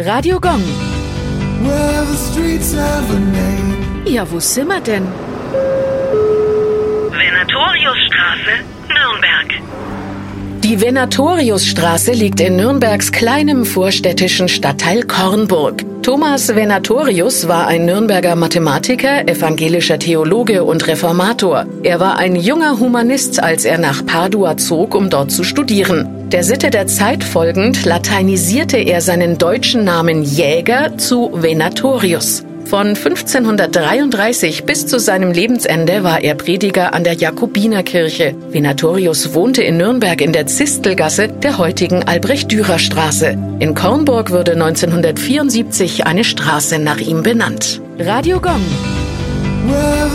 Radio Gong. Well, the streets have a name. Ja, wo sind wir denn? Venatoriusstraße, Nürnberg. Die Venatoriusstraße liegt in Nürnbergs kleinem vorstädtischen Stadtteil Kornburg. Thomas Venatorius war ein Nürnberger Mathematiker, evangelischer Theologe und Reformator. Er war ein junger Humanist, als er nach Padua zog, um dort zu studieren. Der Sitte der Zeit folgend lateinisierte er seinen deutschen Namen Jäger zu Venatorius. Von 1533 bis zu seinem Lebensende war er Prediger an der Jakobinerkirche. Venatorius wohnte in Nürnberg in der Zistelgasse der heutigen Albrecht-Dürer-Straße. In Kornburg wurde 1974 eine Straße nach ihm benannt. Radio Gong. Well,